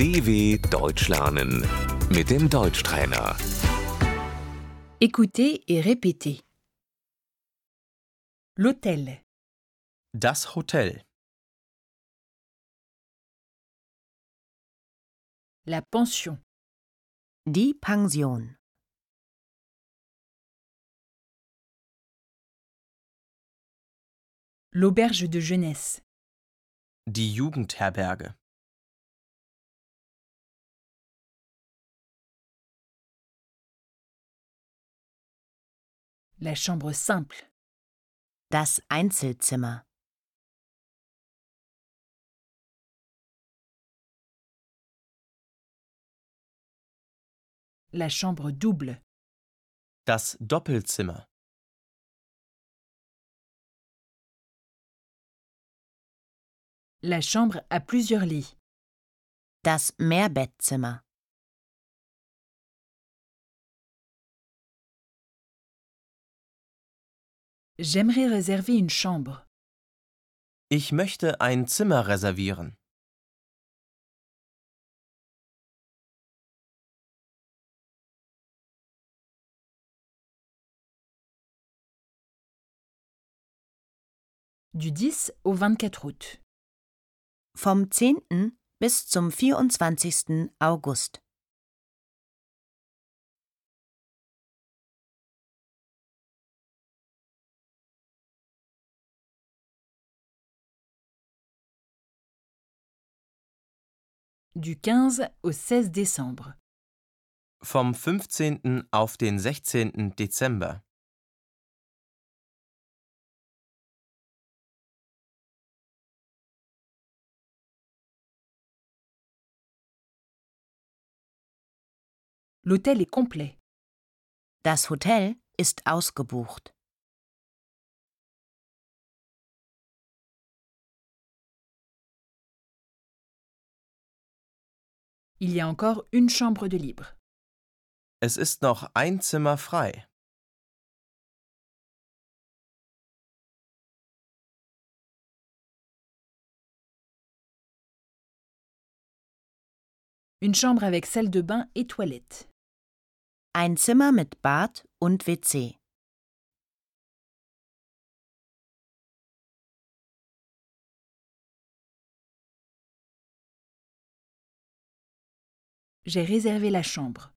DW Deutsch lernen mit dem Deutschtrainer. Écoutez et répétez. L'hôtel, Das Hotel. la pension, Die Pension. l'auberge de jeunesse, Die Jugendherberge. La chambre simple, Das Einzelzimmer. la chambre double, Das Doppelzimmer. la chambre à plusieurs lits, Das Mehrbettzimmer. J'aimerais réserver une chambre, Ich möchte ein Zimmer reservieren. du 10 au 24 août, Vom 10. bis zum 24. August. Du 15 au 16 décembre, Vom 15. auf den 16. Dezember. l'hôtel est complet, Das Hotel ist ausgebucht. Il y a encore une chambre de libre, Es ist noch ein Zimmer frei. une chambre avec salle de bain et toilette, Ein Zimmer mit Bad und WC. J'ai réservé la chambre,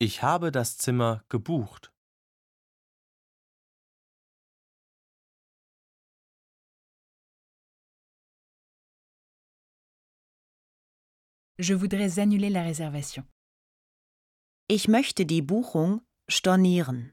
Ich habe das Zimmer gebucht. je voudrais annuler la réservation. Ich möchte die Buchung stornieren.